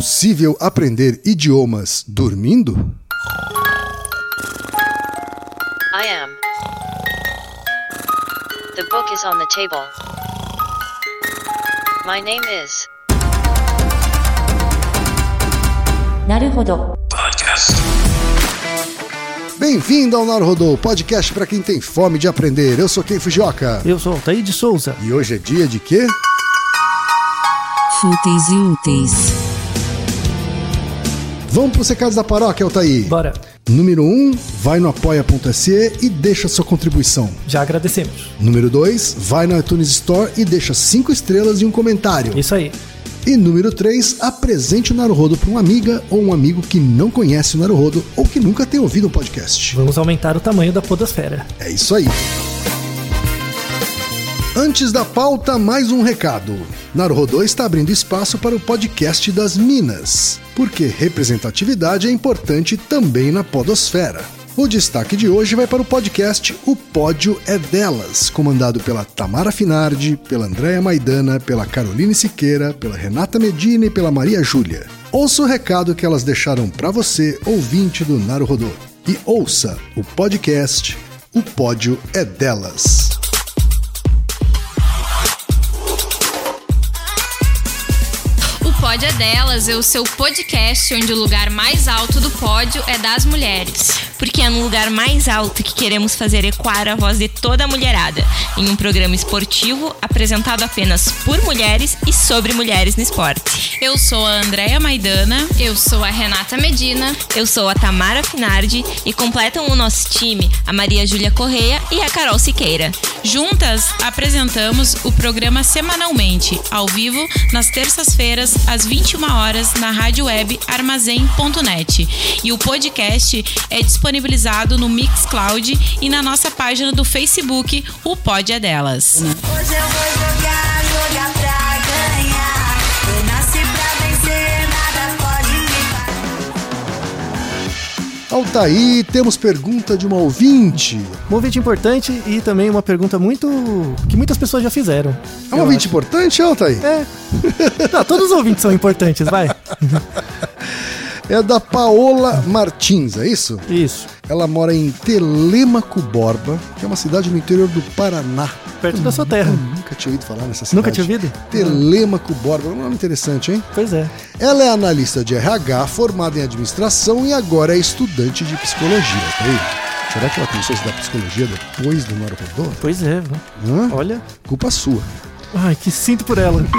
possível aprender idiomas dormindo? I am. The book is on the table. My name is. なるほど。 Bem-vindo ao Naruhodô, podcast para quem tem fome de aprender. Eu sou Ken Fujioka. Eu sou Altair de Souza. E hoje é dia de quê? Fúteis e úteis. Vamos para os recados da paróquia, Altair. Bora. Número 1, um, vai no apoia.se e deixa sua contribuição. Já agradecemos. Número 2, vai no iTunes Store e deixa 5 estrelas e um comentário. Isso aí. E número 3, apresente o Naruhodo para uma amiga ou um amigo que não conhece o Naruhodo ou que nunca tem ouvido um podcast. Vamos aumentar o tamanho da podosfera. É isso aí. Antes da pauta, mais um recado. Naruhodô está abrindo espaço para o podcast das Minas, porque representatividade é importante também na podosfera. O destaque de hoje vai para o podcast O Pódio é Delas, comandado pela Tamara Finardi, pela Andréa Maidana, pela Caroline Siqueira, pela Renata Medina e pela Maria Júlia. Ouça o recado que elas deixaram para você, ouvinte do Naruhodô. E ouça o podcast O Pódio é Delas. Pódio é Delas é o seu podcast onde o lugar mais alto do pódio é das mulheres. Porque é no lugar mais alto que queremos fazer ecoar a voz de toda a mulherada, em um programa esportivo apresentado apenas por mulheres e sobre mulheres no esporte. Eu sou a Andréia Maidana. Eu sou a Renata Medina. Eu sou a Tamara Finardi e completam o nosso time a Maria Júlia Correia e a Carol Siqueira. Juntas apresentamos o programa semanalmente, ao vivo, nas terças-feiras, às 21 horas, na rádio web armazém.net. E o podcast é disponibilizado no Mixcloud e na nossa página do Facebook, o Pod é Delas. Hoje eu vou jogar, jogar pra ganhar. Eu nasci pra vencer, nada pode me parar. Altaí, temos pergunta de uma ouvinte. Um ouvinte importante e também uma pergunta muito. que muitas pessoas já fizeram. É um Eu ouvinte acho. importante, Altaí? É. Não, todos os ouvintes são importantes, vai. É da Paola Martins, é isso? Isso. Ela mora em Telêmaco Borba, que é uma cidade no interior do Paraná. Perto da sua terra. Eu nunca tinha ouvido falar nessa cidade. Nunca tinha ouvido? Telêmaco Borba, é um nome interessante, hein? Pois é. Ela é analista de RH, formada em administração e agora é estudante de psicologia. Tá aí? Será que ela começou a estudar psicologia depois do Naruhodô? Pois é. Hã? Olha. Culpa sua. Ai, que sinto por ela.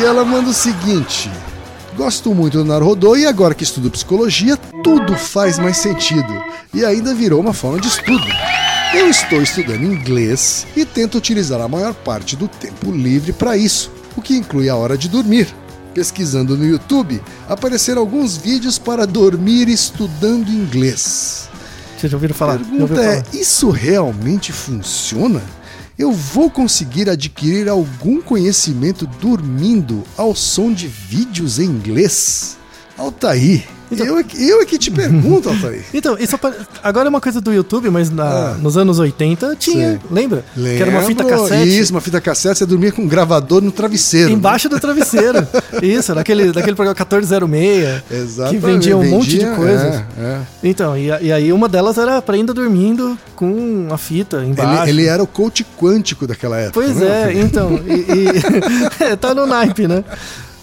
E ela manda o seguinte: Gosto muito do Naruhodô e agora que estudo psicologia, tudo faz mais sentido. E ainda virou uma forma de estudo. Eu estou estudando inglês e tento utilizar a maior parte do tempo livre para isso, o que inclui a hora de dormir. Pesquisando no YouTube, apareceram alguns vídeos para dormir estudando inglês. Vocês já ouviram falar? Já Pergunta é: falar? isso realmente funciona? Eu vou conseguir adquirir algum conhecimento dormindo ao som de vídeos em inglês? Altair, eu, é que- eu é que te pergunto, Altair. Então, isso agora é uma coisa do YouTube, mas na- Ah. nos anos 80 tinha, Sei. lembra? Que era uma fita Lembro, cassete. Isso, uma fita cassete, você dormia com um gravador no travesseiro. Embaixo do travesseiro. Isso, daquele, daquele programa 1406. Exatamente. Que vendia um monte de vendia, coisas. é, é. Então, e, e aí uma delas era aprenda dormindo com a fita embaixo. Ele, ele era o coach quântico daquela época. Pois né? é, então. E, e- é, tá no naipe, né?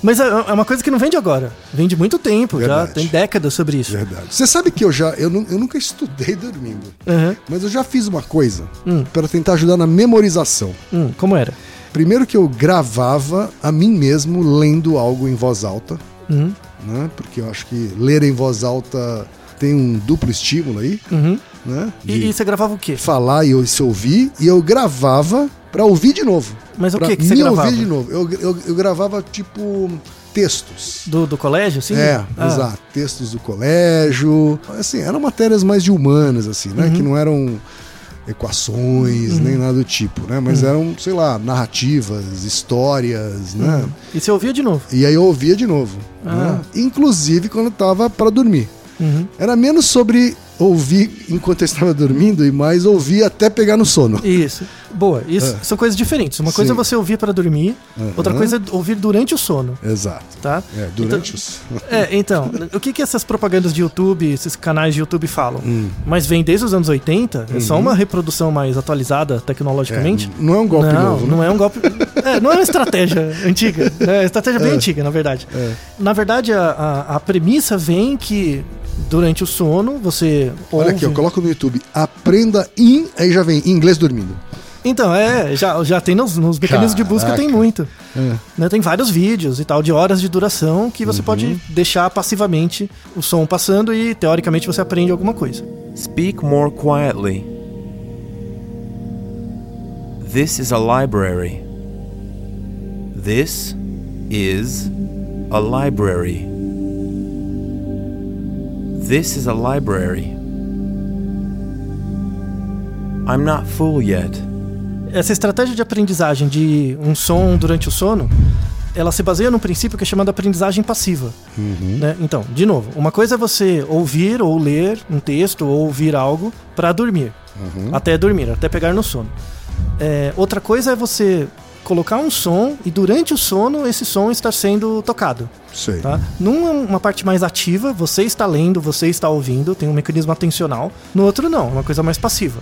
Mas é, é uma coisa que não vende agora. Vende muito tempo, já Verdade. tem décadas sobre isso. Verdade. Você sabe que eu já. Eu, eu nunca estudei dormindo. Uhum. Mas eu já fiz uma coisa Hum. para tentar ajudar na memorização. Hum, como era? Primeiro que eu gravava a mim mesmo lendo algo em voz alta, Uhum. né? Porque eu acho que ler em voz alta tem um duplo estímulo aí, Uhum. Né? E, e você gravava o quê? falar e eu se ouvir, e eu gravava para ouvir de novo. Mas o que que você me gravava? ouvir de novo. Eu, eu, eu gravava tipo textos. Do, do colégio, sim? É, Ah, exato. Textos do colégio. Assim, eram matérias mais de humanas, assim, né? Uhum. Que não eram equações, nem nada do tipo, né? Mas Uhum. eram, sei lá, narrativas, histórias, né? E você ouvia de novo? E aí eu ouvia de novo. Ah. né? Inclusive quando eu tava para dormir. Uhum. Era menos sobre ouvir enquanto eu estava dormindo e mais ouvir até pegar no sono. Isso. Boa. Isso são coisas diferentes. Uma coisa Sim. é você ouvir para dormir, outra Aham. coisa é ouvir durante o sono, Exato. tá? É, durante os. É, então, o que que essas propagandas de YouTube, esses canais de YouTube falam? Hum. Mas vem desde os anos 80, é Uhum. só uma reprodução mais atualizada tecnologicamente. não é um golpe não, novo, né? Não é um golpe. É, não é uma estratégia antiga. né? É uma estratégia bem É. antiga, na verdade. É. Na verdade, a, a, a premissa vem que durante o sono você. Olha ouve... aqui, eu coloco no YouTube, aprenda em. Aí já vem, inglês dormindo. Então, é, já, já tem nos, nos mecanismos de busca, tem muito. É. né? Tem vários vídeos e tal, de horas de duração, que Uhum. você pode deixar passivamente o som passando e, teoricamente, você aprende alguma coisa. Speak more quietly. This is a library. This is a library. This is a library. I'm not full yet. Essa estratégia de aprendizagem de um som durante o sono, ela se baseia num princípio que é chamado aprendizagem passiva. né? Então, de novo, uma coisa é você ouvir ou ler um texto ou ouvir algo para dormir, até dormir, até pegar no sono. É, outra coisa é você colocar um som e durante o sono esse som estar sendo tocado. Sei. Tá? Numa uma parte mais ativa, você está lendo, você está ouvindo, tem um mecanismo atencional. No outro, não, uma coisa mais passiva.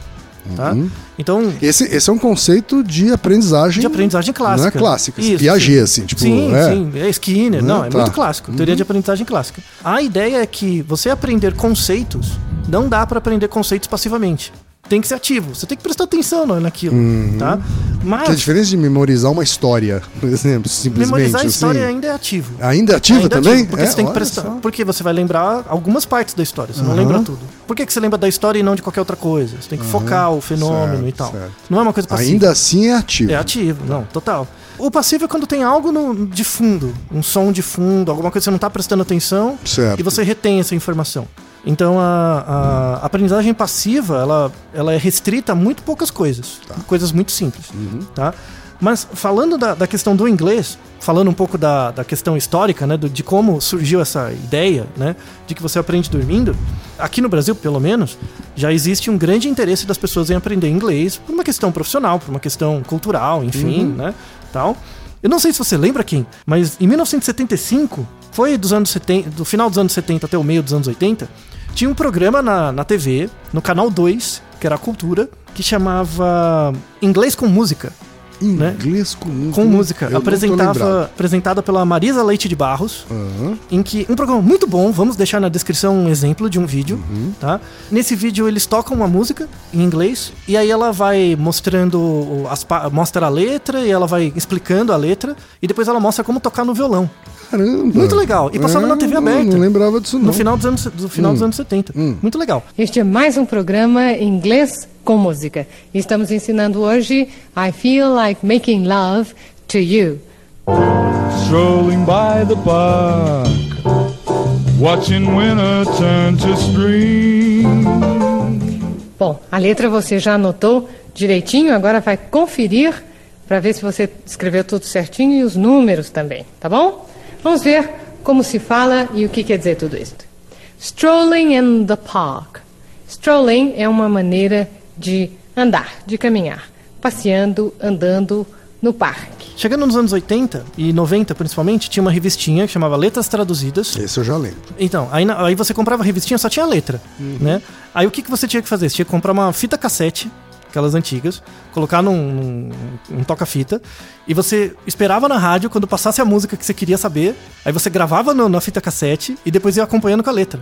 Tá? Então, Esse, esse é um conceito de aprendizagem. de aprendizagem clássica. Não é clássica, Isso, Piaget, assim, tipo. sim, é. sim, é Skinner, Né? não, é Tá. muito clássico, teoria de aprendizagem clássica. A ideia é que você aprender conceitos, não dá para aprender conceitos passivamente. Tem que ser ativo, você tem que prestar atenção na- naquilo, tá? Mas Que é a diferença de memorizar uma história, por exemplo, simplesmente. memorizar a história assim. ainda é ativo. Ainda é ativa Ainda é também? ativo, porque É, você tem que prestar. só. Porque você vai lembrar algumas partes da história, você não Aham. lembra tudo. Por que, que você lembra da história e não de qualquer outra coisa? Você tem que focar o fenômeno Certo, e tal. certo. Não é uma coisa passiva. Ainda assim é ativo. É ativo, não, total. O passivo é quando tem algo no- de fundo, um som de fundo, alguma coisa que você não está prestando atenção Certo. e você retém essa informação. Então a, a aprendizagem passiva ela, ela é restrita a muito poucas coisas, Tá. coisas muito simples, Uhum. tá? Mas falando da, da questão do inglês, falando um pouco da, da questão histórica, né, do- de como surgiu essa ideia, né, de que você aprende dormindo, aqui no Brasil, pelo menos, já existe um grande interesse das pessoas em aprender inglês por uma questão profissional, por uma questão cultural, enfim, né, tal. Eu não sei se você lembra, Kim, mas em 1975, foi dos anos 70, do final dos anos 70 até o meio dos anos 80, tinha um programa na, na TV, no canal 2, que era a Cultura, que chamava Inglês com Música. Né? Inglês com música. Com música. Eu Apresentava, apresentada pela Marisa Leite de Barros Aham. em que um programa muito bom, vamos deixar na descrição um exemplo de um vídeo, Uhum. tá? Nesse vídeo eles tocam uma música em inglês e aí ela vai mostrando as mostra a letra e ela vai explicando a letra e depois ela mostra como tocar no violão. Caramba. Muito legal. E passava na TV não- aberta. Não lembrava disso, não. No final dos anos do final Hum. dos anos 70. Muito legal. Este é mais um programa Inglês com Música. Estamos ensinando hoje I Feel Like Making Love to You. strolling by the park, watching winter turn to spring. Bom, a letra você já anotou direitinho, agora vai conferir para ver se você escreveu tudo certinho e os números também, tá bom? Vamos ver como se fala e o que quer dizer tudo isso. Strolling in the park. Strolling é uma maneira de andar, de caminhar, passeando, andando no parque. Chegando nos anos 80 e 90 principalmente, tinha uma revistinha que chamava Letras Traduzidas. Esse eu já lembro. Então, aí, aí você comprava a revistinha, só tinha a letra, né? Aí o que, que você tinha que fazer? Você tinha que comprar uma fita cassete, aquelas antigas, colocar num, num, um toca-fita, e você esperava na rádio quando passasse a música que você queria saber, aí você gravava no- na fita cassete e depois ia acompanhando com a letra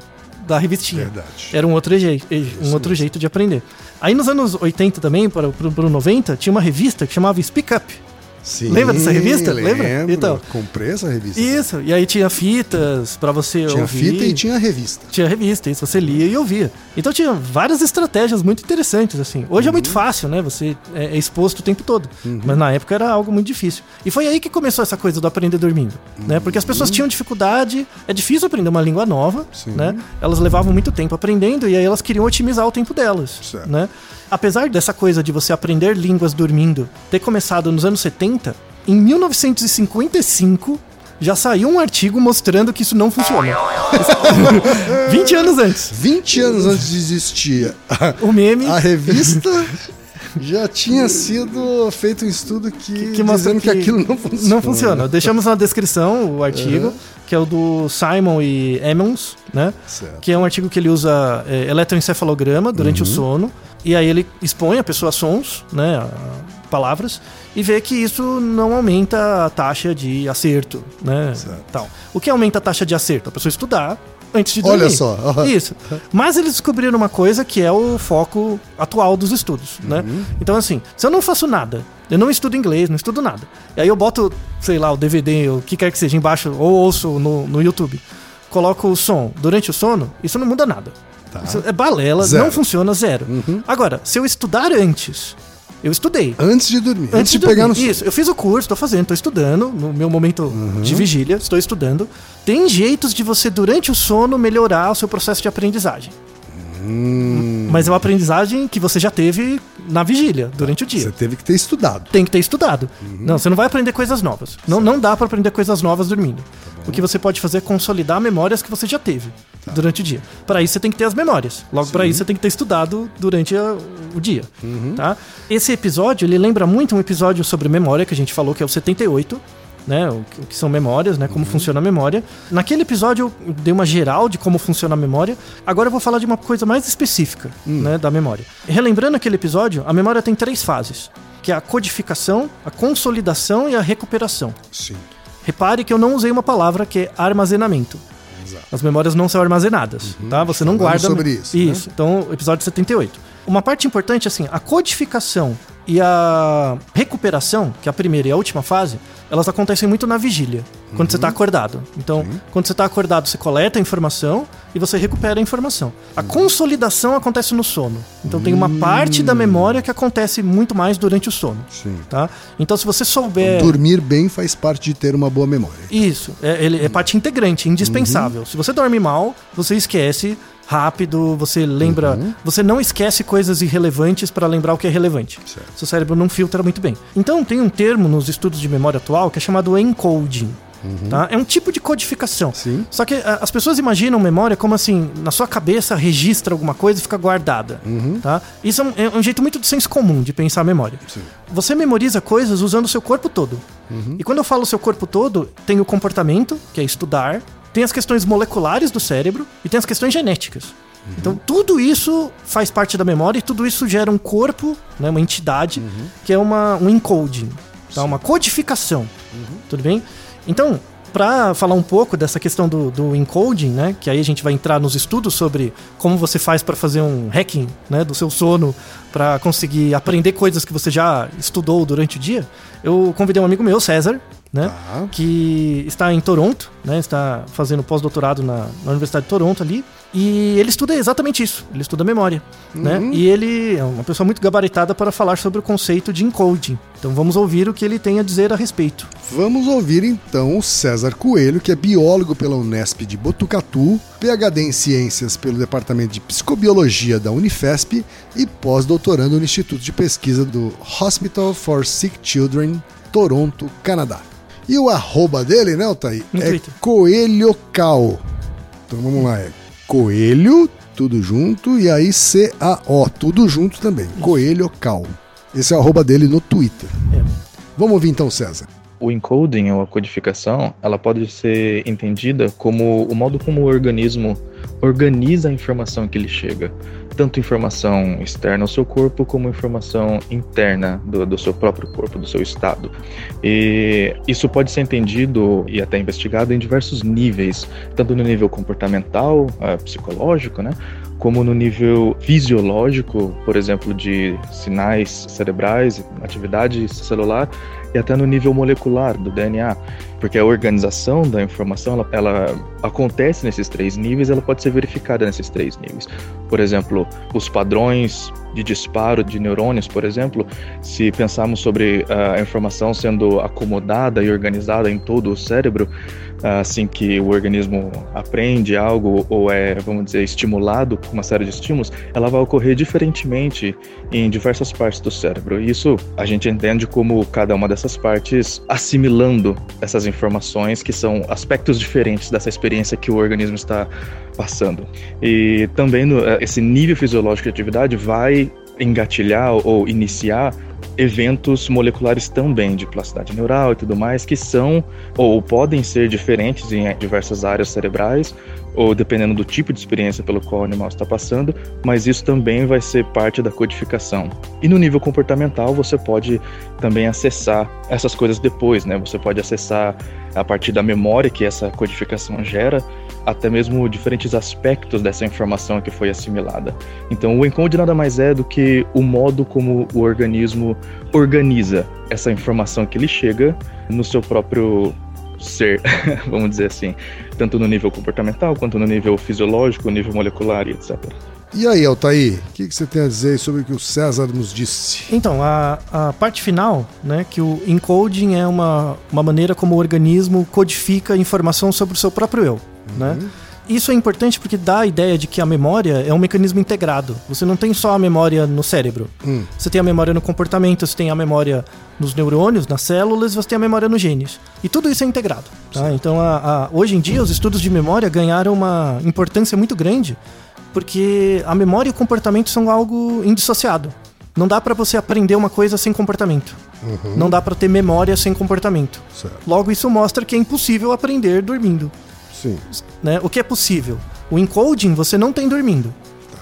da revistinha. Verdade. Era um outro, jeito, um outro jeito de aprender. Aí nos anos 80 também, para o 90, tinha uma revista que chamava Speak Up. Sim, Lembra dessa revista? Lembra? Lembro. Então. Comprei essa revista. Isso, e aí tinha fitas pra você Tinha ouvir. fita e tinha revista. Tinha revista, isso você lia e ouvia. Então tinha várias estratégias muito interessantes, assim. Hoje é muito fácil, né? Você é é exposto o tempo todo. Mas na época era algo muito difícil. E foi aí que começou essa coisa do aprender dormindo, né? Porque as pessoas tinham dificuldade, é difícil aprender uma língua nova, né? Elas levavam muito tempo aprendendo e aí elas queriam otimizar o tempo delas, Certo. né? Apesar dessa coisa de você aprender línguas dormindo ter começado nos anos 70, em 1955 já saiu um artigo mostrando que isso não funciona. 20 anos antes. 20 anos antes de existir a, O meme a revista, já tinha sido feito um estudo que, que mostra dizendo que, aquilo não funciona. Não funciona. Deixamos na descrição o artigo, Uhum. que é o do Simon e Emmons, né? Certo. Que é um artigo que ele usa é, eletroencefalograma durante Uhum. o sono. E aí ele expõe a pessoa a sons, né? a palavras, e vê que isso não aumenta a taxa de acerto, né? Certo. Tal. O que aumenta a taxa de acerto? A pessoa estudar antes de dormir. Olha só, ó. Isso. Mas eles descobriram uma coisa que é o foco atual dos estudos, né? Uhum. Então, assim, se eu não faço nada, eu não estudo inglês, não estudo nada, e aí eu boto, sei lá, o DVD, o que quer que seja embaixo, ou ouço no, no YouTube, coloco o som durante o sono, isso não muda nada. Isso é balela, Zero. não funciona, zero. Agora, se eu estudar antes, eu estudei. Antes de dormir. Antes, de, dormir. pegar no sono. Isso, eu fiz o curso, tô fazendo, tô estudando, no meu momento Uhum. de vigília, estou estudando. Tem jeitos de você, durante o sono, melhorar o seu processo de aprendizagem. Hum. Mas é uma aprendizagem que você já teve na vigília, durante o dia. Você teve que ter estudado. Tem que ter estudado. Não, você não vai aprender coisas novas. Não, não dá pra aprender coisas novas dormindo. o que você pode fazer é consolidar memórias que você já teve durante o dia. Para isso você tem que ter as memórias. Logo para isso você tem que ter estudado durante a- o dia, tá? Esse episódio, ele lembra muito um episódio sobre memória que a gente falou que é o 78, né, o que- são memórias, né, como funciona a memória. Naquele episódio eu dei uma geral de como funciona a memória. Agora eu vou falar de uma coisa mais específica, né, da memória. Relembrando aquele episódio, a memória tem três fases, que é a codificação, a consolidação e a recuperação. Sim. Repare que eu não usei uma palavra que é armazenamento. As memórias não são armazenadas, tá? Você não guarda. sobre isso, né? Isso. Então, episódio 78. Uma parte importante, assim, a codificação e a recuperação, que é a primeira e a última fase, elas acontecem muito na vigília, quando você está acordado. Então, quando você está acordado, você coleta a informação e você recupera a informação. A consolidação acontece no sono. Então, tem uma parte da memória que acontece muito mais durante o sono. Sim. Tá? Então, se você souber. Dormir bem faz parte de ter uma boa memória. Isso, é, ele é parte integrante, indispensável. Se você dorme mal, você esquece rápido, você lembra, você não esquece coisas irrelevantes para lembrar o que é relevante. Certo. Seu cérebro não filtra muito bem. Então tem um termo nos estudos de memória atual que é chamado encoding. Tá? É um tipo de codificação. Sim. Só que a- as pessoas imaginam memória como assim, na sua cabeça registra alguma coisa e fica guardada. Tá? Isso é um, é um jeito muito de senso comum de pensar a memória. Você memoriza coisas usando o seu corpo todo. E quando eu falo seu corpo todo, tem o comportamento, que é estudar, tem as questões moleculares do cérebro e tem as questões genéticas. Então, tudo isso faz parte da memória e tudo isso gera um corpo, né, uma entidade, que é uma, um encoding, tá? uma codificação. Tudo bem? Então, para falar um pouco dessa questão do, do encoding, né, que aí a gente vai entrar nos estudos sobre como você faz para fazer um hacking né, do seu sono, para conseguir aprender coisas que você já estudou durante o dia, eu convidei um amigo meu, César, né, Tá. que está em Toronto, né, está fazendo pós-doutorado na, na Universidade de Toronto ali, e ele estuda exatamente isso, ele estuda memória, né, e ele é uma pessoa muito gabaritada para falar sobre o conceito de encoding. Então vamos ouvir o que ele tem a dizer a respeito. Vamos ouvir então o César Coelho, que é biólogo pela Unesp de Botucatu, PhD em Ciências pelo Departamento de Psicobiologia da Unifesp e pós-doutorando no Instituto de Pesquisa do Hospital for Sick Children, Toronto, Canadá. E o arroba dele, né? No é. Coelho Cal. Então vamos lá, é Coelho, tudo junto, e aí C-A-O, tudo junto também. Coelho Cal. Esse é o arroba dele no Twitter. É. Vamos ouvir então, César. O encoding ou a codificação, ela pode ser entendida como o modo como o organismo organiza a informação que lhe chega, tanto informação externa ao seu corpo como informação interna do, do seu próprio corpo, do seu estado. E isso pode ser entendido e até investigado em diversos níveis, tanto no nível comportamental, eh, psicológico, né? como no nível fisiológico, por exemplo, de sinais cerebrais, atividade celular, e até no nível molecular do DNA, porque a organização da informação ela, ela acontece nesses três níveis, ela pode ser verificada nesses três níveis. Por exemplo, os padrões de disparo de neurônios, por exemplo, se pensarmos sobre ah, a informação sendo acomodada e organizada em todo o cérebro, assim que o organismo aprende algo ou é, vamos dizer, estimulado por uma série de estímulos, ela vai ocorrer diferentemente em diversas partes do cérebro. E isso a gente entende como cada uma dessas partes assimilando essas informações que são aspectos diferentes dessa experiência que o organismo está passando. E também no, eh, esse nível fisiológico de atividade vai engatilhar ou iniciar eventos moleculares também de plasticidade neural e tudo mais que são ou podem ser diferentes em diversas áreas cerebrais ou dependendo do tipo de experiência pelo qual o animal está passando, mas isso também vai ser parte da codificação. E no nível comportamental você pode também acessar essas coisas depois, né? Você pode acessar a partir da memória que essa codificação gera, até mesmo diferentes aspectos dessa informação que foi assimilada. Então, o encode nada mais é do que o modo como o organismo organiza essa informação que lhe chega no seu próprio ser, vamos dizer assim, tanto no nível comportamental quanto no nível fisiológico, nível molecular e etc. E aí, Altair, o que, que você tem a dizer sobre o que o César nos disse? Então, a, a parte final, né, que o encoding é uma, uma maneira como o organismo codifica informação sobre o seu próprio eu, né? Isso é importante porque dá a ideia de que a memória é um mecanismo integrado. Você não tem só a memória no cérebro. Hum. Você tem a memória no comportamento, você tem a memória nos neurônios, nas células, você tem a memória nos genes. E tudo isso é integrado. tá? Então, a- a- hoje em dia, os estudos de memória ganharam uma importância muito grande porque a memória e o comportamento são algo indissociado. Não dá pra você aprender uma coisa sem comportamento. Uhum. Não dá pra ter memória sem comportamento. Certo. Logo, isso mostra que é impossível aprender dormindo. Sim. Né? O que é possível? O encoding você não tem dormindo,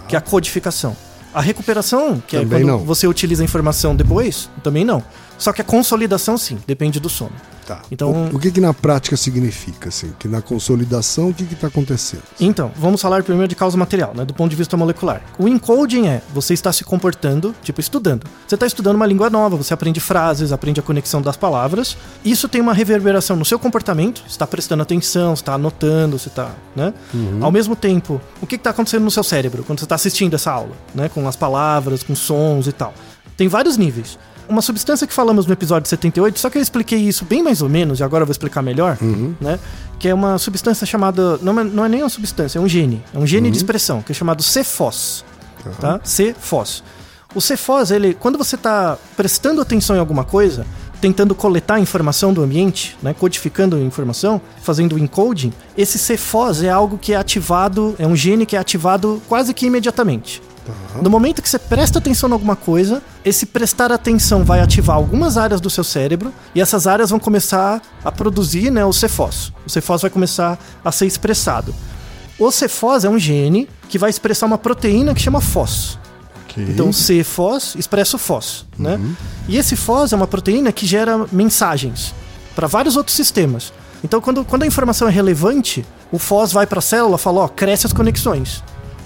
que é a codificação. A recuperação, que Também é quando não. você utiliza a informação depois, também não. Só que a consolidação sim, depende do sono. Tá. Então, O, o que que na prática significa, assim? Que na consolidação, o que que tá acontecendo? Então, vamos falar primeiro de causa material, né, do ponto de vista molecular. O encoding é você está se comportando, tipo, estudando. Você está estudando uma língua nova, você aprende frases, aprende a conexão das palavras. Isso tem uma reverberação no seu comportamento, você está prestando atenção, você está anotando, você está, né? Ao mesmo tempo, o que está acontecendo no seu cérebro quando você está assistindo essa aula, né? Com as palavras, com sons e tal. Tem vários níveis. Uma substância que falamos no episódio 78, só que eu expliquei isso bem mais ou menos, e agora eu vou explicar melhor, né? Que é uma substância chamada. Não é, não é nem uma substância, é um gene. É um gene de expressão, que é chamado CFOS. Tá? CFOS. O CFOS, ele, quando você está prestando atenção em alguma coisa, tentando coletar informação do ambiente, né, codificando a informação, fazendo encoding, esse CFOS é algo que é ativado, é um gene que é ativado quase que imediatamente. No momento que você presta atenção em alguma coisa, esse prestar atenção vai ativar algumas áreas do seu cérebro e essas áreas vão começar a produzir né, o CFOS. O CFOS vai começar a ser expressado. O CFOS é um gene que vai expressar uma proteína que chama FOS. Ok. Então, C-FOS expressa o FOS, né? E esse FOS é uma proteína que gera mensagens para vários outros sistemas. Então, quando, quando a informação é relevante, o FOS vai para a célula e fala, ó, cresce as conexões.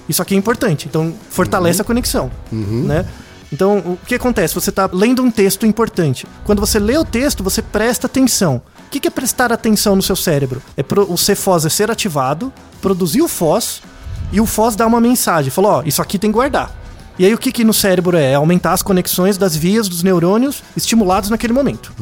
Isso aqui é importante, então fortalece a conexão, né? Então, o que acontece? Você está lendo um texto importante. Quando você lê o texto, você presta atenção. O que é prestar atenção no seu cérebro? É pro, o CFOS é ser ativado, produzir o FOS, e o FOS dá uma mensagem. Falou, ó, isso aqui tem que guardar. E aí o que que no cérebro é? É aumentar as conexões das vias dos neurônios estimulados naquele momento,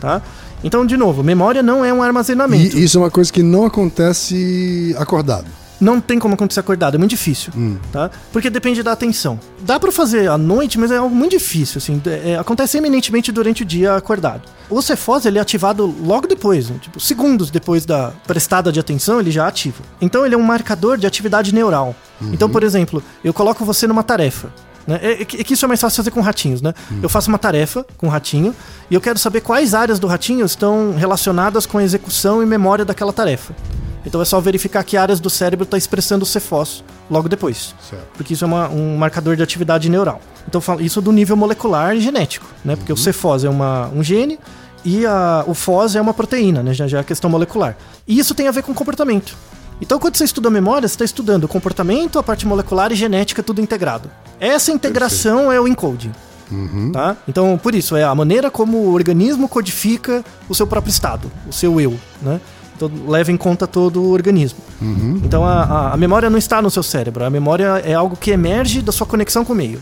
tá? Então, de novo, memória não é um armazenamento. E isso é uma coisa que não acontece acordado. Não tem como acontecer acordado, é muito difícil, tá? Porque depende da atenção. Dá pra fazer à noite, mas é algo muito difícil, assim. é- acontece eminentemente durante o dia acordado. O Cefos, ele é ativado logo depois, né? tipo, segundos depois da prestada de atenção, ele já ativa. Então ele é um marcador de atividade neural. Então, por exemplo, eu coloco você numa tarefa. Né? É, é que é que isso é mais fácil fazer com ratinhos, né? Eu faço uma tarefa com o ratinho e eu quero saber quais áreas do ratinho estão relacionadas com a execução e memória daquela tarefa. Então é só verificar que áreas do cérebro está expressando o Cefos logo depois. Certo. Porque isso é uma- um marcador de atividade neural. Então isso do nível molecular e genético, né? Porque o Cefos é uma, um gene e a- o FOS é uma proteína, né? Já, já é questão molecular. E isso tem a ver com comportamento. Então, quando você estuda memória, você está estudando o comportamento, a parte molecular e genética, tudo integrado. Essa integração é o encoding. Tá? Então, por isso, é a maneira como o organismo codifica o seu próprio estado, o seu eu. Né? Então, leva em conta todo o organismo. Então, a, a- a memória não está no seu cérebro, a memória é algo que emerge da sua conexão com o meio.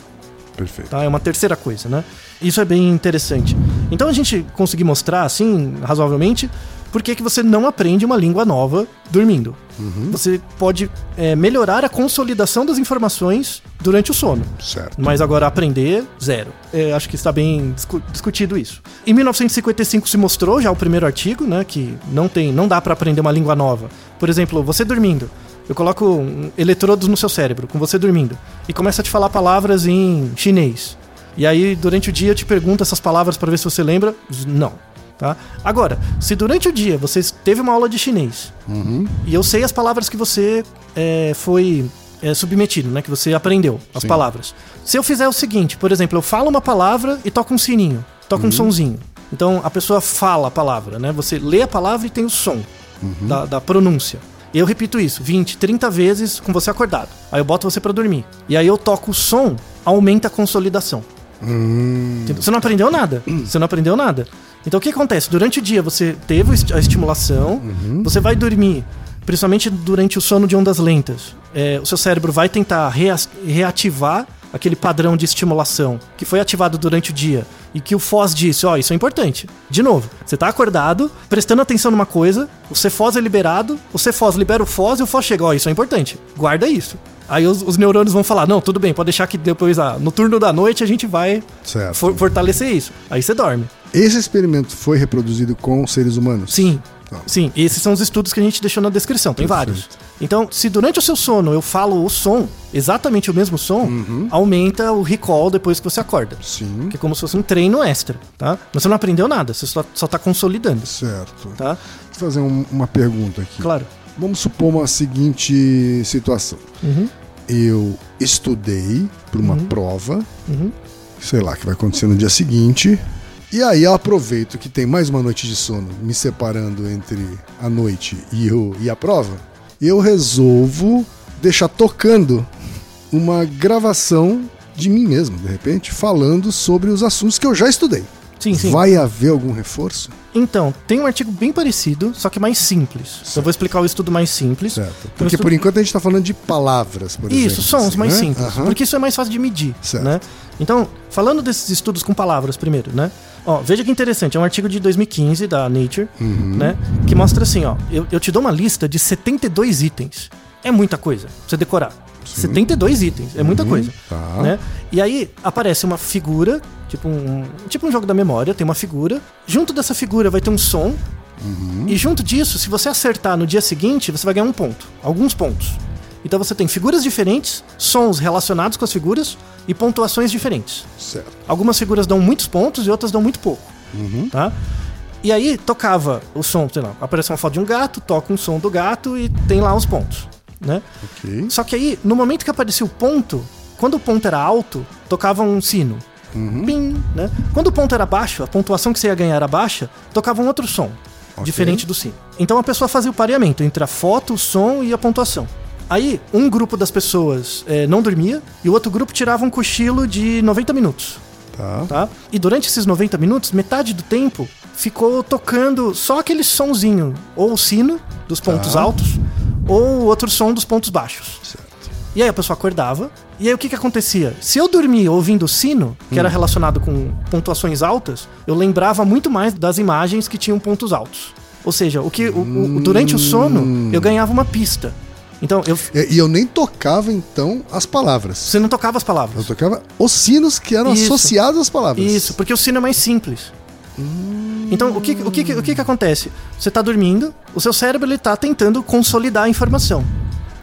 Perfeito. Tá? É uma terceira coisa, né? Isso é bem interessante. Então a gente conseguir mostrar, assim, razoavelmente, por que, que você não aprende uma língua nova dormindo. Uhum. Você pode é, melhorar a consolidação das informações durante o sono. Certo. Mas agora aprender, zero. É, acho que está bem discu- discutido isso. Em 1955 se mostrou já o primeiro artigo, né, que não tem, não dá para aprender uma língua nova. Por exemplo, você dormindo, eu coloco um, eletrodos no seu cérebro, com você dormindo, e começa a te falar palavras em chinês. E aí durante o dia eu te pergunto essas palavras para ver se você lembra. Não. Tá? Agora, se durante o dia você teve uma aula de chinês Uhum. e eu sei as palavras que você é, foi é, submetido, né? Que você aprendeu as Sim. palavras. Se eu fizer o seguinte, por exemplo, eu falo uma palavra e toco um sininho, toco um sonzinho. Então a pessoa fala a palavra, né? Você lê a palavra e tem o som da, da pronúncia. Eu repito isso 20, 30 vezes com você acordado. Aí eu boto você pra dormir. E aí eu toco o som, aumenta a consolidação. Hum, Entendeu? Você não aprendeu nada. Você não aprendeu nada. Então o que acontece? Durante o dia você teve a estimulação, você vai dormir, principalmente durante o sono de ondas lentas. é, o seu cérebro vai tentar rea- reativar aquele padrão de estimulação que foi ativado durante o dia e que o Foz disse, ó, isso é importante. De novo, você tá acordado, prestando atenção numa coisa, o Cefós é liberado, o Cefós libera o Foz e o Foz chega, ó, isso é importante. Guarda isso. Aí os, os neurônios vão falar, não, tudo bem, pode deixar que depois, ah, no turno da noite, a gente vai for- fortalecer isso. Aí você dorme. Esse experimento foi reproduzido com seres humanos? Sim. Tá. Sim, esses são os estudos que a gente deixou na descrição, tem vários. Então, se durante o seu sono eu falo o som, exatamente o mesmo som, aumenta o recall depois que você acorda. Sim. Que é como se fosse um treino extra, tá? Mas você não aprendeu nada, você só, só tá consolidando, Certo. tá? Vou fazer um- uma pergunta aqui. Claro. Vamos supor uma seguinte situação. Uhum. Eu estudei para uma prova, Uhum. sei lá, que vai acontecer no dia seguinte. E aí eu aproveito que tem mais uma noite de sono me separando entre a noite e, o, e a prova. Eu resolvo deixar tocando uma gravação de mim mesmo, de repente, falando sobre os assuntos que eu já estudei. Sim, sim. Vai haver algum reforço? Então, tem um artigo bem parecido, só que mais simples. Eu vou explicar o estudo mais simples. Certo. Um Porque estudo- por enquanto a gente tá falando de palavras, por exemplo. Isso, sons assim, mais né? simples. Porque isso é mais fácil de medir. Certo. Né? Então, falando desses estudos com palavras primeiro, né? Ó, veja que interessante, é um artigo de 2015 da Nature, Uhum. né? Que mostra assim, ó, eu, eu te dou uma lista de 72 itens. É muita coisa pra você decorar. 72 itens, é muita coisa. tá. Né? E aí aparece uma figura, tipo um, tipo um jogo da memória, tem uma figura. Junto dessa figura vai ter um som. E junto disso, se você acertar no dia seguinte, você vai ganhar um ponto. Alguns pontos. Então você tem figuras diferentes, sons relacionados com as figuras e pontuações diferentes. Certo. Algumas figuras dão muitos pontos e outras dão muito pouco. Tá? E aí tocava o som, sei lá, aparece uma foto de um gato, toca um som do gato e tem lá os pontos. Né? Ok. Só que aí, no momento que aparecia o ponto, quando o ponto era alto, tocava um sino. Pim, né? Quando o ponto era baixo, a pontuação que você ia ganhar era baixa, tocava um outro som, diferente do sino. Então a pessoa fazia o pareamento entre a foto, o som e a pontuação. Aí, um grupo das pessoas eh, não dormia e o outro grupo tirava um cochilo de 90 minutos. Tá. Tá? E durante esses 90 minutos, metade do tempo ficou tocando só aquele sonzinho, ou o sino dos pontos Tá. altos, ou outro som dos pontos baixos. Certo. E aí a pessoa acordava, e aí o que que acontecia? Se eu dormia ouvindo o sino, que Hum. era relacionado com pontuações altas, eu lembrava muito mais das imagens que tinham pontos altos. Ou seja, o que o- o- durante o Hum. sono, eu ganhava uma pista. Então, eu, E, e eu nem tocava, então, as palavras. você não tocava as Eu palavras. tocava os sinos que eram Isso. associados às palavras. Isso, porque o sino é mais simples. Então, o que, o, que, o que que acontece? Você tá dormindo, o seu cérebro ele tá tentando consolidar a informação.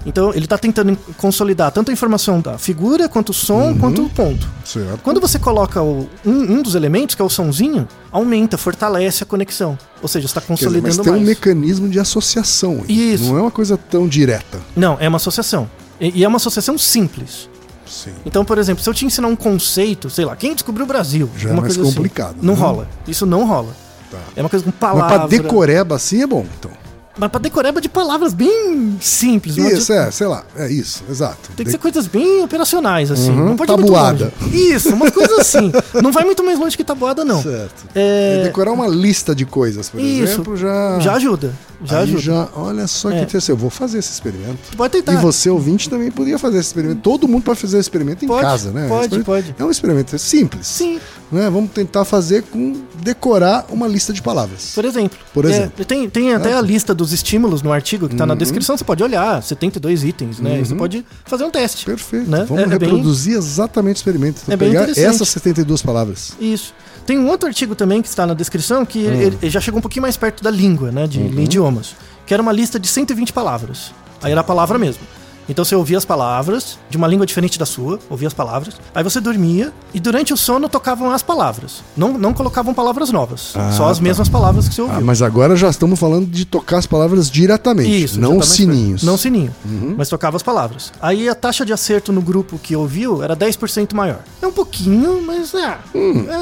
Então, ele tá tentando consolidar tanto a informação da figura, quanto o som, quanto o ponto. Certo. Quando você coloca o- um, um dos elementos, que é o sonzinho, aumenta, fortalece a conexão. Ou seja, você está Quer dizer, consolidando mas tem mais. um mecanismo de associação. aí. Isso. Não é uma coisa tão direta. Não, é uma associação. E, e é uma associação simples. Sim. Então, por exemplo, se eu te ensinar um conceito, sei lá, quem descobriu o Brasil? Já é uma mais coisa assim, complicado, não né? rola. Isso não rola. Tá. É uma coisa com Mas palavra. pra decoreba assim é bom, então. Mas pra decoreba de palavras bem simples. Isso, é, sei lá. É isso, exato. Tem que ser coisas bem operacionais, assim. Uhum, não pode tabuada. Isso, uma coisa assim. não vai muito mais longe que tabuada, não. Certo. É, Decorar uma lista de coisas, por Isso. exemplo, já. Já ajuda. Já Aí ajuda. já, olha só que É. interessante. Eu vou fazer esse experimento. Pode tentar. E você, ouvinte, também poderia fazer esse experimento. Todo mundo pode fazer esse experimento em Pode, casa, né? pode, Experimento- pode. É um experimento simples. Sim. Né? Vamos tentar fazer com decorar uma lista de palavras. Por exemplo. Por É, exemplo. tem, tem até É. a lista dos estímulos no artigo que tá na Uhum. descrição. Você pode olhar, 72 itens, né? E Você Uhum. pode fazer um teste. Perfeito. Né? Vamos É- é bem- reproduzir exatamente o experimento. Então, É bem pegar essas 72 palavras. Isso. Tem um outro artigo também que está na descrição que Hum. ele, ele já chegou um pouquinho mais perto da língua, né? De Uhum. idiomas. Que era uma lista de 120 palavras. Aí era a palavra mesmo. Então você ouvia as palavras, de uma língua diferente da sua, ouvia as palavras. Aí você dormia e durante o sono tocavam as palavras. Não, não colocavam palavras novas. Ah, só as tá. mesmas palavras que você ouviu. Ah, mas agora já estamos falando de tocar as palavras diretamente, Isso, não mais sininhos. Não sininho, Uhum. mas tocava as palavras. Aí a taxa de acerto no grupo que ouviu era 10% maior. É um pouquinho, mas é, é,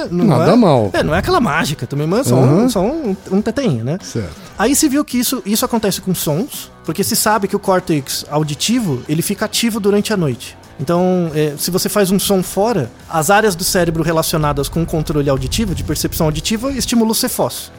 não Hum, nada é, mal. É, não é aquela mágica também, mas é só, Uhum. um, só um, um teteinho, né? Certo. Aí se viu que isso, isso acontece com sons, porque se sabe que o córtex auditivo ele fica ativo durante a noite. Então, é, se você faz um som fora, as áreas do cérebro relacionadas com o controle auditivo, de percepção auditiva, estimulam o Cefós.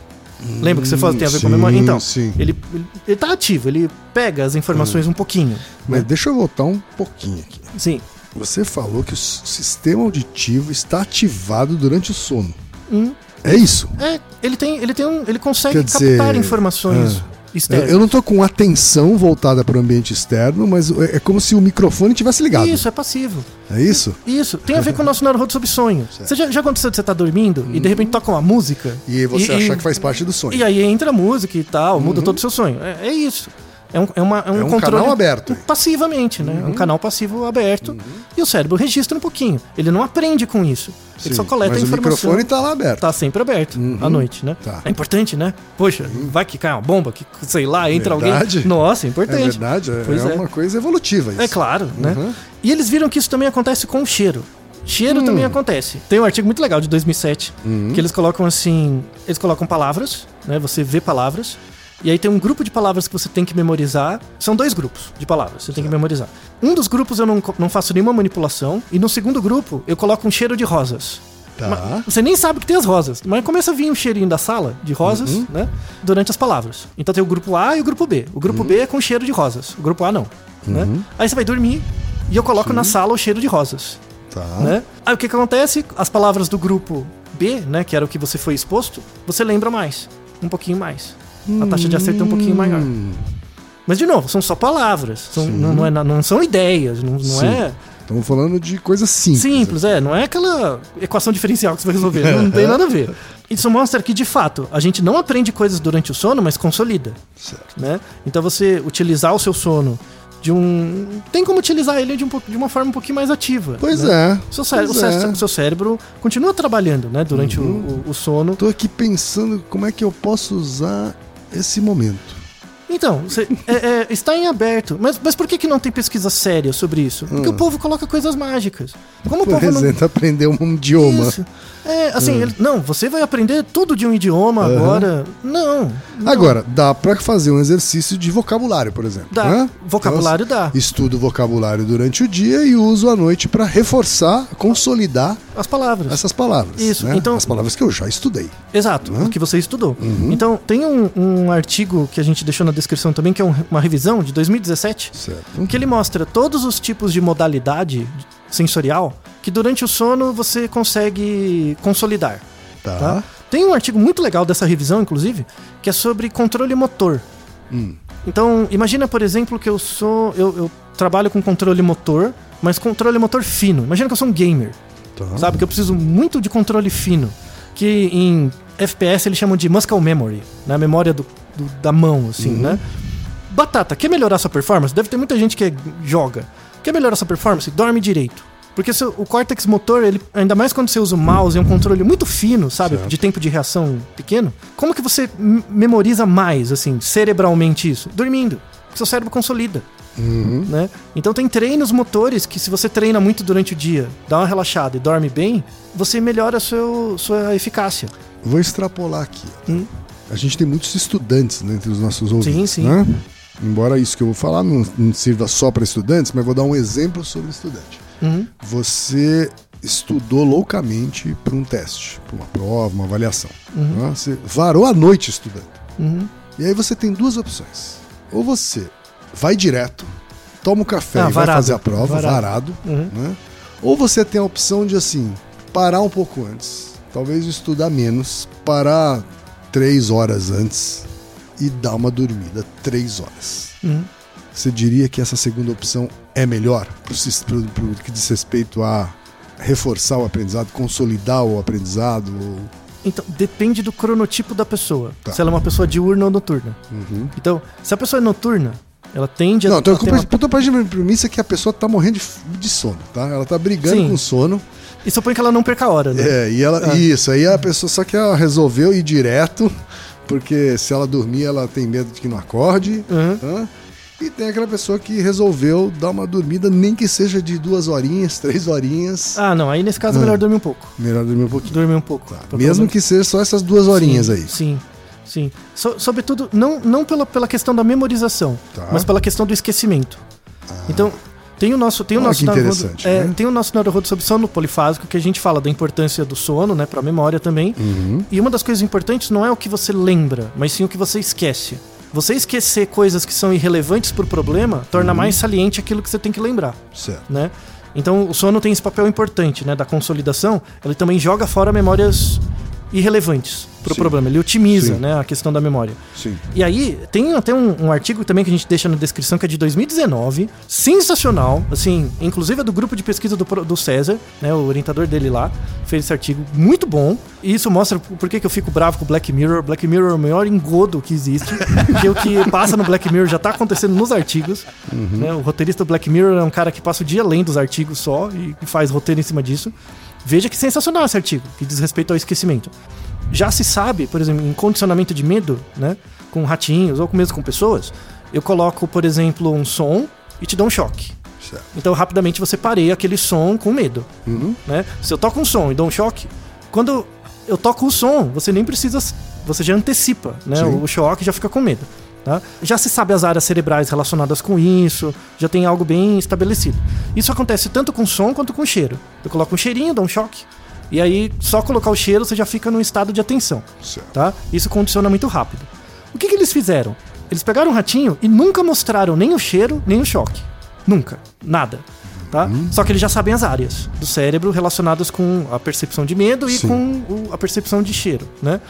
Lembra que o Cefós tem a ver com a sim, memória? Então, sim. ele, ele, ele tá ativo, ele pega as informações um pouquinho. Mas deixa eu voltar um pouquinho aqui. Sim. Você falou que o sistema auditivo está ativado durante o sono. Hum. É isso? É, ele tem, ele tem um, ele consegue Quer dizer, captar informações ah, externas. Eu, eu não tô com atenção voltada para o ambiente externo, mas é, é como se o microfone tivesse ligado. Isso, é passivo. É isso? Isso, tem a ver com o nosso Naruto sob sonho. Você já, já aconteceu de você estar dormindo e de repente toca uma música? Hum. E você achar que faz parte do sonho. E aí entra a música e tal, muda todo o seu sonho. É, é isso. É um, é uma, é um, É um controle canal aberto. Passivamente, né? Um canal passivo aberto. E o cérebro registra um pouquinho. Ele não aprende com isso. Ele Sim, só coleta mas a o informação. microfone tá lá aberto. Tá sempre aberto à noite, né? Tá. É importante, né? Poxa, vai que cai uma bomba, que sei lá, entra Verdade? alguém. Nossa, é É importante. verdade, é, Pois é é. uma coisa evolutiva isso. É claro, né? Uhum. E eles viram que isso também acontece com o cheiro. Cheiro Hum. também acontece. Tem um artigo muito legal de 2007 Uhum. que eles colocam assim, eles colocam palavras, né? Você vê palavras e aí tem um grupo de palavras que você tem que memorizar. São dois grupos de palavras, você tem que memorizar. Um dos grupos eu não, não faço nenhuma manipulação e no segundo grupo eu coloco um cheiro de rosas. Tá. Mas Você nem sabe que tem as rosas, mas começa a vir um cheirinho da sala de rosas, Uhum. né? Durante as palavras. Então tem o grupo A e o grupo B. O grupo Uhum. B é com cheiro de rosas, o grupo A não. Né? Aí você vai dormir e eu coloco na sala o cheiro de rosas. Tá. Né? Aí o que, que acontece? As palavras do grupo B, né? Que era o que você foi exposto, você lembra mais. Um pouquinho mais. A taxa de acerto é um pouquinho maior. Hum. Mas, de novo, são só palavras. São, não, não é, não são ideias. Não, não é. Estamos falando de coisas simples. Simples, é. Não é aquela equação diferencial que você vai resolver. Não tem nada a ver. Isso mostra que, de fato, a gente não aprende coisas durante o sono, mas consolida. Certo. Né? Então, você utilizar o seu sono de um. Tem como utilizar ele de, um, de uma forma um pouquinho mais ativa. Pois né? é. Seu, cére- pois é. o seu cérebro continua trabalhando né, durante o- o, o sono. Tô aqui pensando como é que eu posso usar esse momento. Então, você- é- é, está em aberto. Mas, mas por que, que não tem pesquisa séria sobre isso? Porque Hum. o povo coloca coisas mágicas. Como o Por povo não. exemplo, aprender um idioma. Isso. É, assim, Hum. ele- não, você vai aprender tudo de um idioma Aham. agora. Não. não. Agora, dá pra fazer um exercício de vocabulário, por exemplo. Dá. né? Vocabulário Então, dá. Estudo vocabulário durante o dia e uso à noite pra reforçar, consolidar As palavras. essas palavras. Isso, né? então- As palavras que eu já estudei. Exato, Né? o que você estudou. Uhum. Então, tem um, um artigo que a gente deixou na descrição também, que é um- uma revisão de 2017, Certo. que ele mostra todos os tipos de modalidade sensorial que durante o sono você consegue consolidar. Tá. tá? Tem um artigo muito legal dessa revisão, inclusive, que é sobre controle motor. Hum. Então, imagina, por exemplo, que eu sou. Eu, eu trabalho com controle motor, mas controle motor fino. Imagina que eu sou um gamer. Tá. Sabe? Que eu preciso muito de controle fino. Que em FPS eles chamam de muscle memory, na memória do, do- da mão, assim, Uhum. né? Batata, quer melhorar sua performance? Deve ter muita gente que joga. Quer melhorar sua performance? Dorme direito. Porque o córtex motor, ele, ainda mais quando você usa o mouse, é um controle muito fino, sabe? Certo. De tempo de reação pequeno. Como que você memoriza mais, assim, cerebralmente isso? Dormindo. Seu cérebro consolida Uhum. né? Então tem treinos motores que se você treina muito durante o dia, dá uma relaxada e dorme bem, você melhora a seu, sua eficácia. Vou extrapolar aqui. Hum. A gente tem muitos estudantes né, entre os nossos ouvintes. sim. Né? Embora isso que eu vou falar não, não sirva só para estudantes, mas vou dar um exemplo sobre estudante. Uhum. Você estudou loucamente para um teste, para uma prova, uma avaliação. Uhum. né? Você varou a noite estudando. Uhum. E aí você tem duas opções. Ou você vai direto, toma o café Ah, e vai varado. fazer a prova, Varado. varado, Uhum. né? Ou você tem a opção de assim, parar um pouco antes, talvez estudar menos, parar três horas antes e dar uma dormida três horas. Uhum. Você diria que essa segunda opção é melhor pro, pro que diz respeito a reforçar o aprendizado, consolidar o aprendizado? ou- Então, depende do cronotipo da pessoa. Tá. Se ela é uma pessoa diurna ou noturna. Uhum. Então, se a pessoa é noturna, ela tende a. Não, então a uma- da premissa que a pessoa tá morrendo de, de sono, tá? Ela tá brigando Sim. com sono. E supõe que ela não perca a hora, né? É, e ela. Ah. Isso, aí a pessoa só que ela resolveu ir direto, porque se ela dormir, ela tem medo de que não acorde. Uhum. tá? E tem aquela pessoa que resolveu dar uma dormida, nem que seja de duas horinhas, três horinhas. Ah, não. Aí nesse caso é Ah. melhor dormir um pouco. Melhor dormir um pouquinho. Dormir um pouco. Pelo Mesmo que seja só essas duas horinhas sim, aí. Sim, sim. So- sobretudo, não, não pela, pela questão da memorização, Tá. mas pela questão do esquecimento. Então, tem o nosso, tem o Olha nosso é, né? tem o nosso Naruhodo sobre sono polifásico que a gente fala da importância do sono, né, para memória também. Uhum. E uma das coisas importantes não é o que você lembra, mas sim o que você esquece. Você esquecer coisas que são irrelevantes pro problema torna Uhum. mais saliente aquilo que você tem que lembrar Certo. né? Então o sono tem esse papel importante, né, da consolidação. Ele também joga fora memórias irrelevantes pro Sim. problema. Ele otimiza, Sim. né, a questão da memória. Sim. E aí tem até um, um artigo também que a gente deixa na descrição que é de 2019, sensacional, assim, inclusive é do grupo de pesquisa do, do César, né, o orientador dele lá, fez esse artigo muito bom. E isso mostra por que, que eu fico bravo com o Black Mirror. Black Mirror é o maior engodo que existe, porque o que passa no Black Mirror já tá acontecendo nos artigos. né? O roteirista do Black Mirror é um cara que passa o dia lendo os artigos só e, e faz roteiro em cima disso. Veja que sensacional esse artigo, que diz respeito ao esquecimento. Já se sabe, por exemplo, em condicionamento de medo, né? Com ratinhos ou mesmo com pessoas, eu coloco, por exemplo, um som e te dou um choque. Certo. Então, rapidamente você pareia aquele som com medo. Uhum. Né? Se eu toco um som e dou um choque, quando eu toco o som, você nem precisa. Você já antecipa, né? Sim. O choque já fica com medo. Tá? Já se sabe as áreas cerebrais relacionadas com isso, já tem algo bem estabelecido. Isso acontece tanto com som quanto com cheiro. Eu coloco um cheirinho, dou um choque, e aí só colocar o cheiro você já fica num estado de atenção. Certo. Tá? Isso condiciona muito rápido. O que, que eles fizeram? Eles pegaram um ratinho e nunca mostraram nem o cheiro, nem o choque. Nunca. Nada. Tá? Uhum. Só que eles já sabem as áreas do cérebro relacionadas com a percepção de medo e Sim. com o- a percepção de cheiro. Né?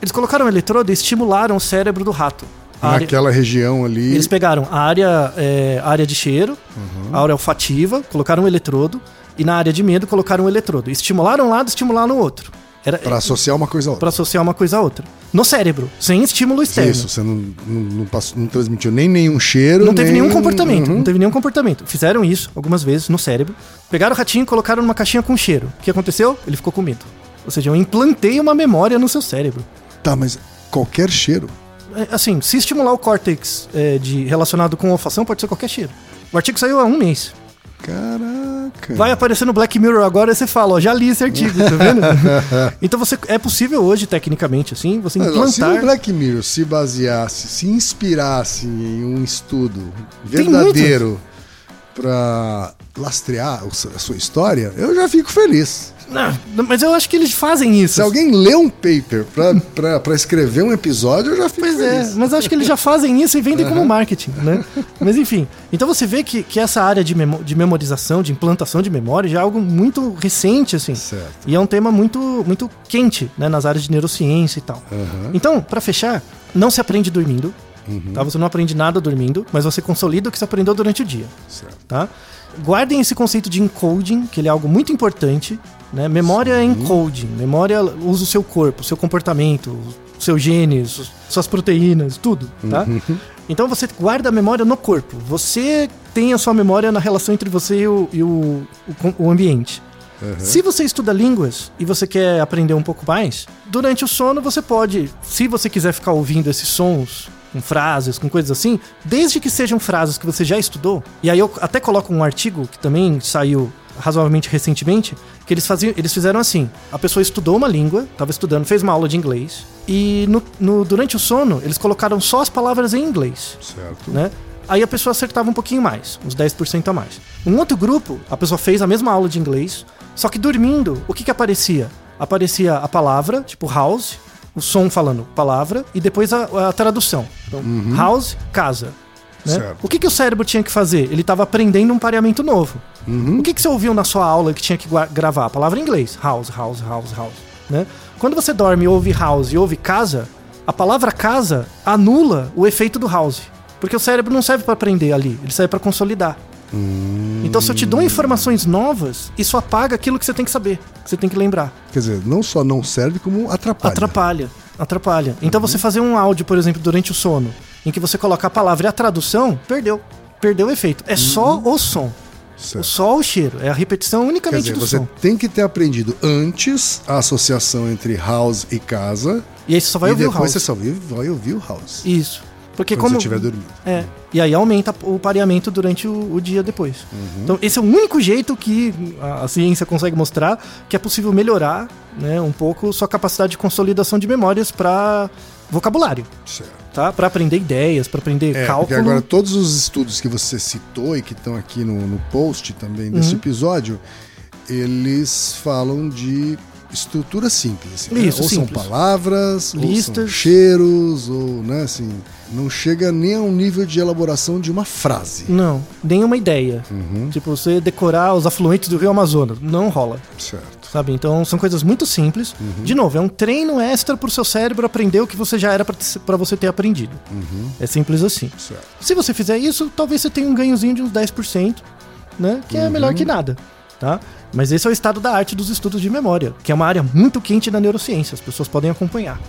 Eles colocaram um eletrodo e estimularam o cérebro do rato. A área- Naquela região ali. eles pegaram a área, é, área de cheiro, Uhum. a área olfativa, colocaram um eletrodo, e na área de medo colocaram um eletrodo. Estimularam um lado, estimularam o outro. Era Pra associar uma coisa a outra. para associar uma coisa a outra. No cérebro, sem estímulo externo. Isso, você não, não, não passou- não transmitiu nem nenhum cheiro. Não teve nem- nenhum comportamento. Uhum. Não teve nenhum comportamento. Fizeram isso algumas vezes no cérebro. Pegaram o ratinho e colocaram numa caixinha com cheiro. O que aconteceu? Ele ficou com medo. Ou seja, eu implantei uma memória no seu cérebro. Tá, mas qualquer cheiro. É, Assim, se estimular o córtex é, de, relacionado com olfação, pode ser qualquer cheiro. O artigo saiu há um mês. Caraca. Vai aparecer no Black Mirror agora e você fala, ó, já li esse artigo, tá vendo? então você é possível hoje, tecnicamente, assim, você Mas, ó, se implantar. o Black Mirror se baseasse, se inspirasse em um estudo verdadeiro pra lastrear a sua história, eu já fico feliz. Não, mas eu acho que eles fazem isso. Se alguém lê um paper pra, pra, pra escrever um episódio, eu já fico Pois é, feliz. mas eu acho que eles já fazem isso e vendem como Aham. marketing, né? Mas enfim, então você vê que, que essa área de, memo- de memorização, de implantação de memória, já é algo muito recente, assim. Certo. E é um tema muito, muito quente, né? Nas áreas de neurociência e tal. Aham. Então, pra fechar, não se aprende dormindo, Uhum. tá? Você não aprende nada dormindo, mas você consolida o que você aprendeu durante o dia, Certo. tá? Guardem esse conceito de encoding, que ele é algo muito importante, né? Memória é encoding, memória usa o seu corpo, o seu comportamento, os seus genes, suas proteínas, tudo, tá? Uhum. Então você guarda a memória no corpo. Você tem a sua memória na relação entre você e o, e o, o o ambiente. Uhum. Se você estuda línguas e você quer aprender um pouco mais, durante o sono você pode, se você quiser ficar ouvindo esses sons com frases, com coisas assim, desde que sejam frases que você já estudou. E aí eu até coloco um artigo que também saiu razoavelmente recentemente, que eles faziam, eles fizeram assim: a pessoa estudou uma língua, estava estudando, fez uma aula de inglês e no, no- durante o sono eles colocaram só as palavras em inglês Certo. né? Aí a pessoa acertava um pouquinho mais, uns 10% a mais. Um outro grupo, a pessoa fez a mesma aula de inglês, só que dormindo, o que que aparecia? Aparecia a palavra, tipo house, o som falando palavra e depois a, a tradução. Então, house, casa. Né? O que, que o cérebro tinha que fazer? Ele estava aprendendo um pareamento novo. O que, que você ouviu na sua aula que tinha que gravar? A palavra em inglês. House, house, house, house. Né? Quando você dorme ouve house e ouve casa, a palavra casa anula o efeito do house. Porque o cérebro não serve para aprender ali, ele serve para consolidar. Então, se eu te dou informações novas, isso apaga aquilo que você tem que saber, que você tem que lembrar. Quer dizer, não só não serve, como atrapalha. Atrapalha. Atrapalha. Então você fazer um áudio, por exemplo, durante o sono, em que você coloca a palavra e a tradução, perdeu. Perdeu o efeito. É só o som. Certo. Só o cheiro. É a repetição Quer unicamente dizer, do você som. tem que ter aprendido antes a associação entre house e casa. E aí você só vai ouvir o depois house. você só vai, vai ouvir o house. Isso. Porque quando como. você estiver dormindo. É. E aí aumenta o pareamento durante o, o dia depois. Uhum. Então, esse é o único jeito que a, a ciência consegue mostrar que é possível melhorar né, um pouco sua capacidade de consolidação de memórias para vocabulário. Certo. Tá? Para aprender ideias, para aprender É, porque cálculo. agora todos os estudos que você citou e que estão aqui no, no post também desse Uhum. episódio, eles falam de estrutura simples. né? Isso, ou simples. são palavras, ou são Listas. cheiros, ou, né, assim, não chega nem a um nível de elaboração de uma frase. Não, nenhuma ideia. Uhum. Tipo, você decorar os afluentes do Rio Amazonas. Não rola. Certo. Sabe? Então são coisas muito simples. Uhum. De novo, é um treino extra pro seu cérebro aprender o que você já era pra você ter aprendido. Uhum. É simples assim. Certo. Se você fizer isso, talvez você tenha um ganhozinho de uns 10%, né? Que é Uhum. melhor que nada, tá? Mas esse é o estado da arte dos estudos de memória, que é uma área muito quente da neurociência. As pessoas podem acompanhar.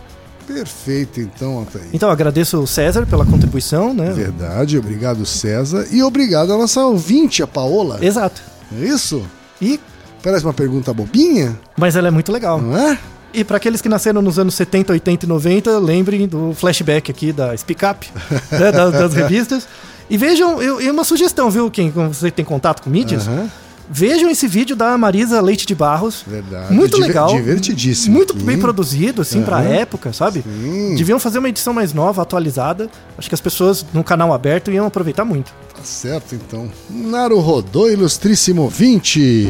Perfeito, então, Altair. Então, agradeço o César pela contribuição, né? Verdade, obrigado César. E obrigado à nossa ouvinte, a Paola. Exato. É isso? E Parece uma pergunta bobinha, Mas ela é muito legal. não é? E para aqueles que nasceram nos anos 70, 80 e 90, lembrem do flashback aqui da Speak Up, né, das, das revistas. E vejam, eu, e uma sugestão, viu, quem você tem contato com mídias? Aham. Vejam esse vídeo da Marisa Leite de Barros. Verdade. Muito Diver- legal. Divertidíssimo. Muito aqui. bem produzido, assim, pra Aham. época, sabe? Sim. Deviam fazer uma edição mais nova, atualizada. Acho que as pessoas no canal aberto iam aproveitar muito. Tá certo, então. Naruhodô, ilustríssimo 20.